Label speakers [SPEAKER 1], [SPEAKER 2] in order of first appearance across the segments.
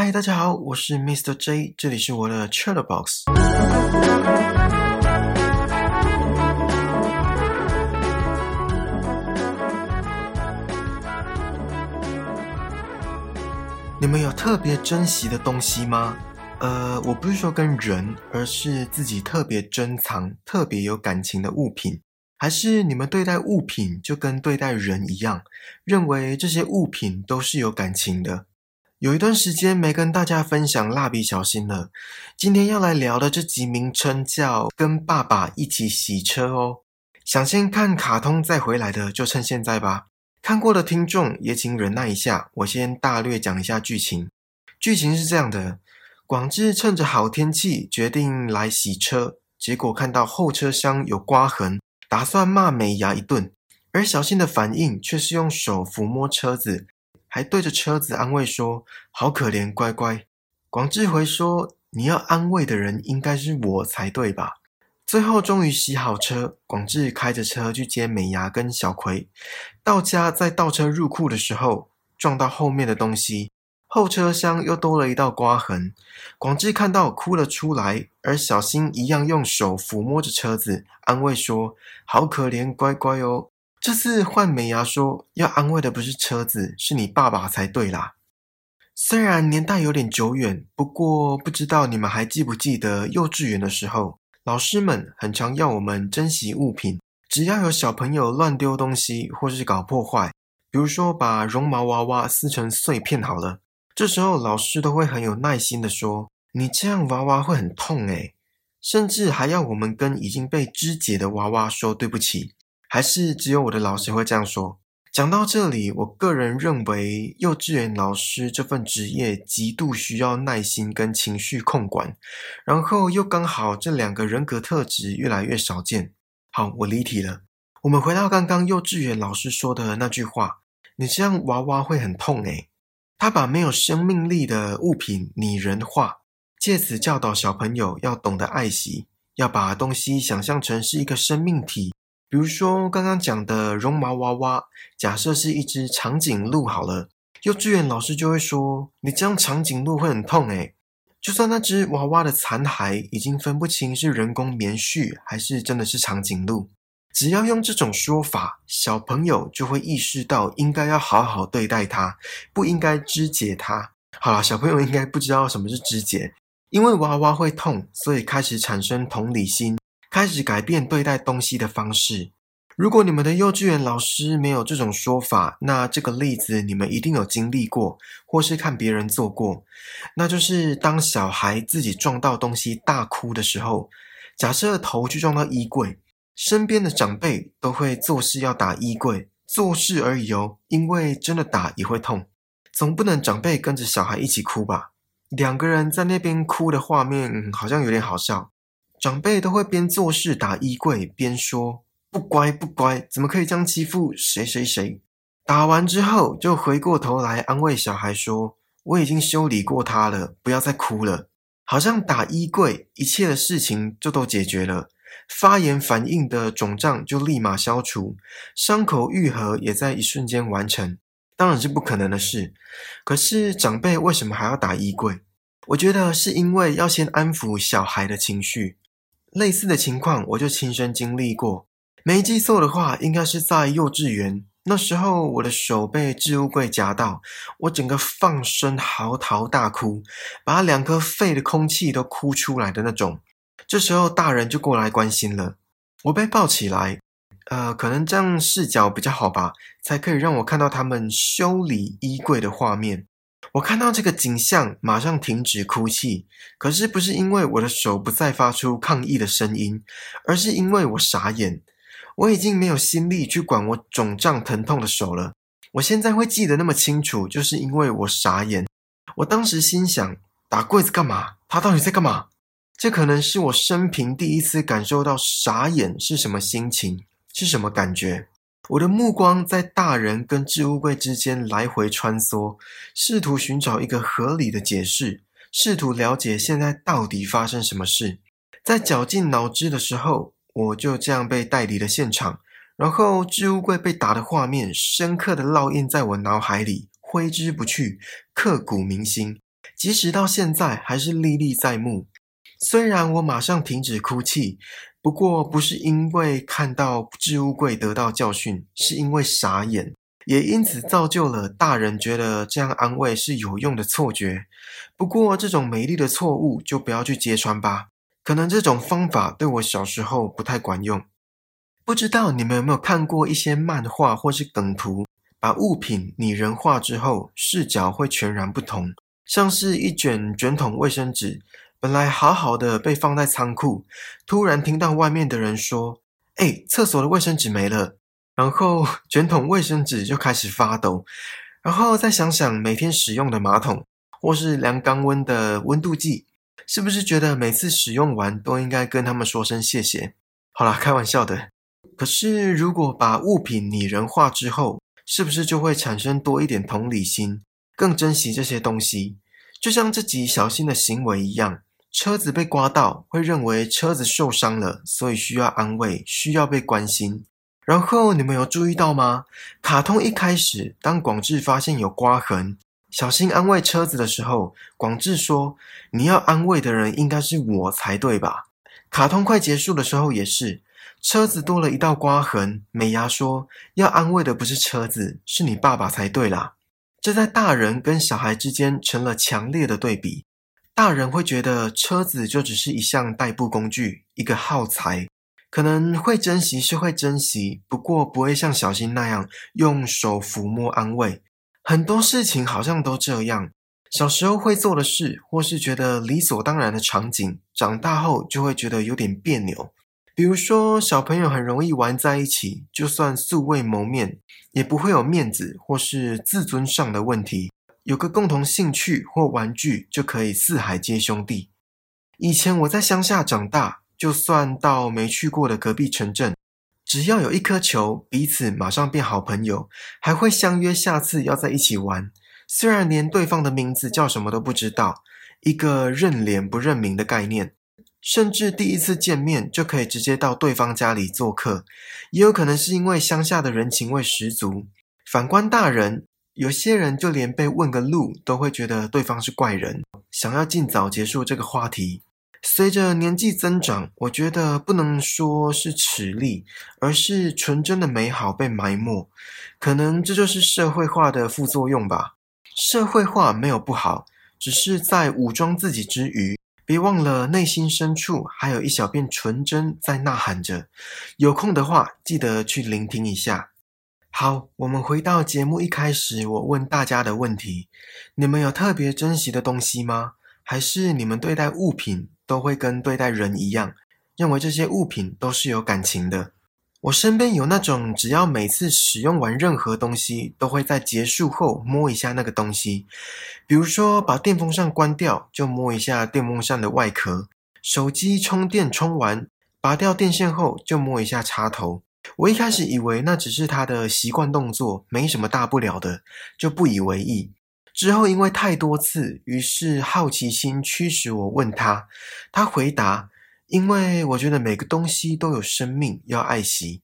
[SPEAKER 1] 嗨，大家好，我是 Mr. J，这里是我的 Chatterbox。你们有特别珍惜的东西吗？呃，我不是说跟人，而是自己特别珍藏、特别有感情的物品。还是你们对待物品就跟对待人一样，认为这些物品都是有感情的？有一段时间没跟大家分享蜡笔小新了，今天要来聊的这集名称叫《跟爸爸一起洗车》哦。想先看卡通再回来的，就趁现在吧。看过的听众也请忍耐一下，我先大略讲一下剧情。剧情是这样的：广志趁着好天气决定来洗车，结果看到后车厢有刮痕。打算骂美伢一顿，而小新的反应却是用手抚摸车子，还对着车子安慰说：“好可怜，乖乖。”广志回说：“你要安慰的人应该是我才对吧？”最后终于洗好车，广志开着车去接美伢跟小葵。到家在倒车入库的时候，撞到后面的东西。后车厢又多了一道刮痕，广志看到哭了出来，而小新一样用手抚摸着车子，安慰说：“好可怜，乖乖哦。”这次换美牙说：“要安慰的不是车子，是你爸爸才对啦。”虽然年代有点久远，不过不知道你们还记不记得幼稚园的时候，老师们很常要我们珍惜物品，只要有小朋友乱丢东西或是搞破坏，比如说把绒毛娃娃撕成碎片，好了。这时候，老师都会很有耐心的说：“你这样娃娃会很痛诶。”甚至还要我们跟已经被肢解的娃娃说对不起。还是只有我的老师会这样说？讲到这里，我个人认为，幼稚园老师这份职业极度需要耐心跟情绪控管，然后又刚好这两个人格特质越来越少见。好，我离题了。我们回到刚刚幼稚园老师说的那句话：“你这样娃娃会很痛诶。”他把没有生命力的物品拟人化，借此教导小朋友要懂得爱惜，要把东西想象成是一个生命体。比如说刚刚讲的绒毛娃娃，假设是一只长颈鹿好了，幼稚园老师就会说：“你这样长颈鹿会很痛诶。”就算那只娃娃的残骸已经分不清是人工棉絮还是真的是长颈鹿。只要用这种说法，小朋友就会意识到应该要好好对待它，不应该肢解它。好了，小朋友应该不知道什么是肢解，因为娃娃会痛，所以开始产生同理心，开始改变对待东西的方式。如果你们的幼稚园老师没有这种说法，那这个例子你们一定有经历过，或是看别人做过。那就是当小孩自己撞到东西大哭的时候，假设头去撞到衣柜。身边的长辈都会做事要打衣柜，做事而已哦，因为真的打也会痛，总不能长辈跟着小孩一起哭吧？两个人在那边哭的画面好像有点好笑。长辈都会边做事打衣柜边说：“不乖不乖，怎么可以这样欺负谁谁谁？”打完之后就回过头来安慰小孩说：“我已经修理过他了，不要再哭了。”好像打衣柜，一切的事情就都解决了。发炎反应的肿胀就立马消除，伤口愈合也在一瞬间完成，当然是不可能的事。可是长辈为什么还要打衣柜？我觉得是因为要先安抚小孩的情绪。类似的情况我就亲身经历过，没记错的话，应该是在幼稚园。那时候我的手被置物柜夹到，我整个放声嚎啕大哭，把两颗肺的空气都哭出来的那种。这时候大人就过来关心了，我被抱起来，呃，可能这样视角比较好吧，才可以让我看到他们修理衣柜的画面。我看到这个景象，马上停止哭泣。可是不是因为我的手不再发出抗议的声音，而是因为我傻眼，我已经没有心力去管我肿胀疼痛的手了。我现在会记得那么清楚，就是因为我傻眼。我当时心想：打柜子干嘛？他到底在干嘛？这可能是我生平第一次感受到傻眼是什么心情，是什么感觉。我的目光在大人跟置物柜之间来回穿梭，试图寻找一个合理的解释，试图了解现在到底发生什么事。在绞尽脑汁的时候，我就这样被带离了现场。然后置物柜被打的画面，深刻的烙印在我脑海里，挥之不去，刻骨铭心。即使到现在还是历历在目。虽然我马上停止哭泣，不过不是因为看到置物柜得到教训，是因为傻眼，也因此造就了大人觉得这样安慰是有用的错觉。不过这种美丽的错误就不要去揭穿吧，可能这种方法对我小时候不太管用。不知道你们有没有看过一些漫画或是梗图，把物品拟人化之后，视角会全然不同，像是一卷卷筒卫生纸。本来好好的被放在仓库，突然听到外面的人说：“哎，厕所的卫生纸没了。”然后 卷筒卫生纸就开始发抖。然后再想想每天使用的马桶或是量肛温的温度计，是不是觉得每次使用完都应该跟他们说声谢谢？好啦，开玩笑的。可是如果把物品拟人化之后，是不是就会产生多一点同理心，更珍惜这些东西？就像这集小新的行为一样。车子被刮到，会认为车子受伤了，所以需要安慰，需要被关心。然后你们有注意到吗？卡通一开始，当广志发现有刮痕，小新安慰车子的时候，广志说：“你要安慰的人应该是我才对吧？”卡通快结束的时候也是，车子多了一道刮痕，美伢说：“要安慰的不是车子，是你爸爸才对啦。”这在大人跟小孩之间成了强烈的对比。大人会觉得车子就只是一项代步工具，一个耗材，可能会珍惜是会珍惜，不过不会像小新那样用手抚摸安慰。很多事情好像都这样，小时候会做的事，或是觉得理所当然的场景，长大后就会觉得有点别扭。比如说，小朋友很容易玩在一起，就算素未谋面，也不会有面子或是自尊上的问题。有个共同兴趣或玩具就可以四海皆兄弟。以前我在乡下长大，就算到没去过的隔壁城镇，只要有一颗球，彼此马上变好朋友，还会相约下次要在一起玩。虽然连对方的名字叫什么都不知道，一个认脸不认名的概念，甚至第一次见面就可以直接到对方家里做客，也有可能是因为乡下的人情味十足。反观大人。有些人就连被问个路都会觉得对方是怪人，想要尽早结束这个话题。随着年纪增长，我觉得不能说是齿力，而是纯真的美好被埋没。可能这就是社会化的副作用吧。社会化没有不好，只是在武装自己之余，别忘了内心深处还有一小片纯真在呐喊着。有空的话，记得去聆听一下。好，我们回到节目一开始，我问大家的问题：你们有特别珍惜的东西吗？还是你们对待物品都会跟对待人一样，认为这些物品都是有感情的？我身边有那种，只要每次使用完任何东西，都会在结束后摸一下那个东西，比如说把电风扇关掉，就摸一下电风扇的外壳；手机充电充完，拔掉电线后，就摸一下插头。我一开始以为那只是他的习惯动作，没什么大不了的，就不以为意。之后因为太多次，于是好奇心驱使我问他，他回答：“因为我觉得每个东西都有生命，要爱惜。”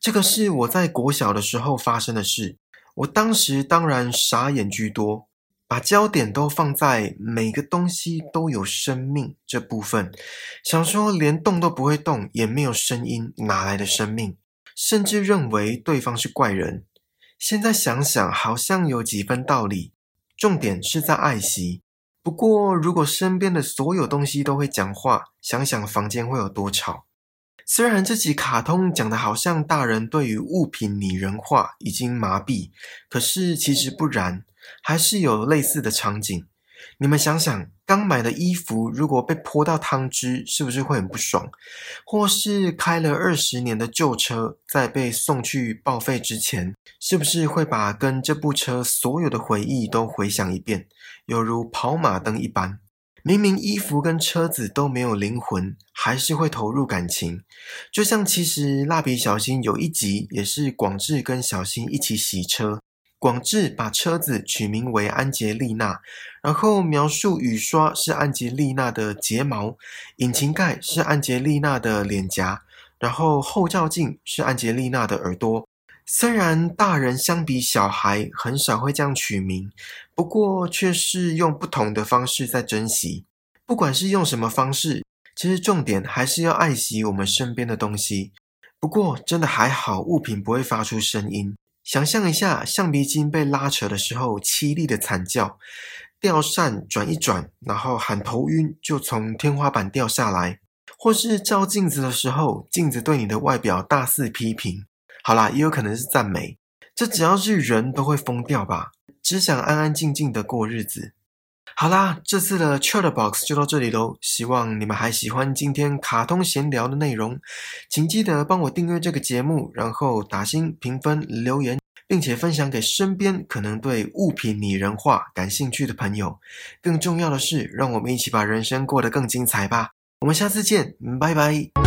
[SPEAKER 1] 这个是我在国小的时候发生的事。我当时当然傻眼居多，把焦点都放在每个东西都有生命这部分，想说连动都不会动，也没有声音，哪来的生命？甚至认为对方是怪人。现在想想，好像有几分道理。重点是在爱惜。不过，如果身边的所有东西都会讲话，想想房间会有多吵。虽然这集卡通讲的好像大人对于物品拟人化已经麻痹，可是其实不然，还是有类似的场景。你们想想，刚买的衣服如果被泼到汤汁，是不是会很不爽？或是开了二十年的旧车，在被送去报废之前，是不是会把跟这部车所有的回忆都回想一遍，犹如跑马灯一般？明明衣服跟车子都没有灵魂，还是会投入感情。就像其实蜡笔小新有一集，也是广志跟小新一起洗车。广志把车子取名为安杰丽娜，然后描述雨刷是安杰丽娜的睫毛，引擎盖是安杰丽娜的脸颊，然后后照镜是安杰丽娜的耳朵，虽然大人相比小孩很少会这样取名，不过却是用不同的方式在珍惜。不管是用什么方式，其实重点还是要爱惜我们身边的东西。不过真的还好，物品不会发出声音。想象一下，橡皮筋被拉扯的时候凄厉的惨叫，吊扇转一转，然后喊头晕就从天花板掉下来，或是照镜子的时候，镜子对你的外表大肆批评。好啦，也有可能是赞美，这只要是人都会疯掉吧？只想安安静静的过日子。好啦，这次的 Chat Box 就到这里喽，希望你们还喜欢今天卡通闲聊的内容，请记得帮我订阅这个节目，然后打星评分留言，并且分享给身边可能对物品拟人化感兴趣的朋友。更重要的是，让我们一起把人生过得更精彩吧！我们下次见，拜拜。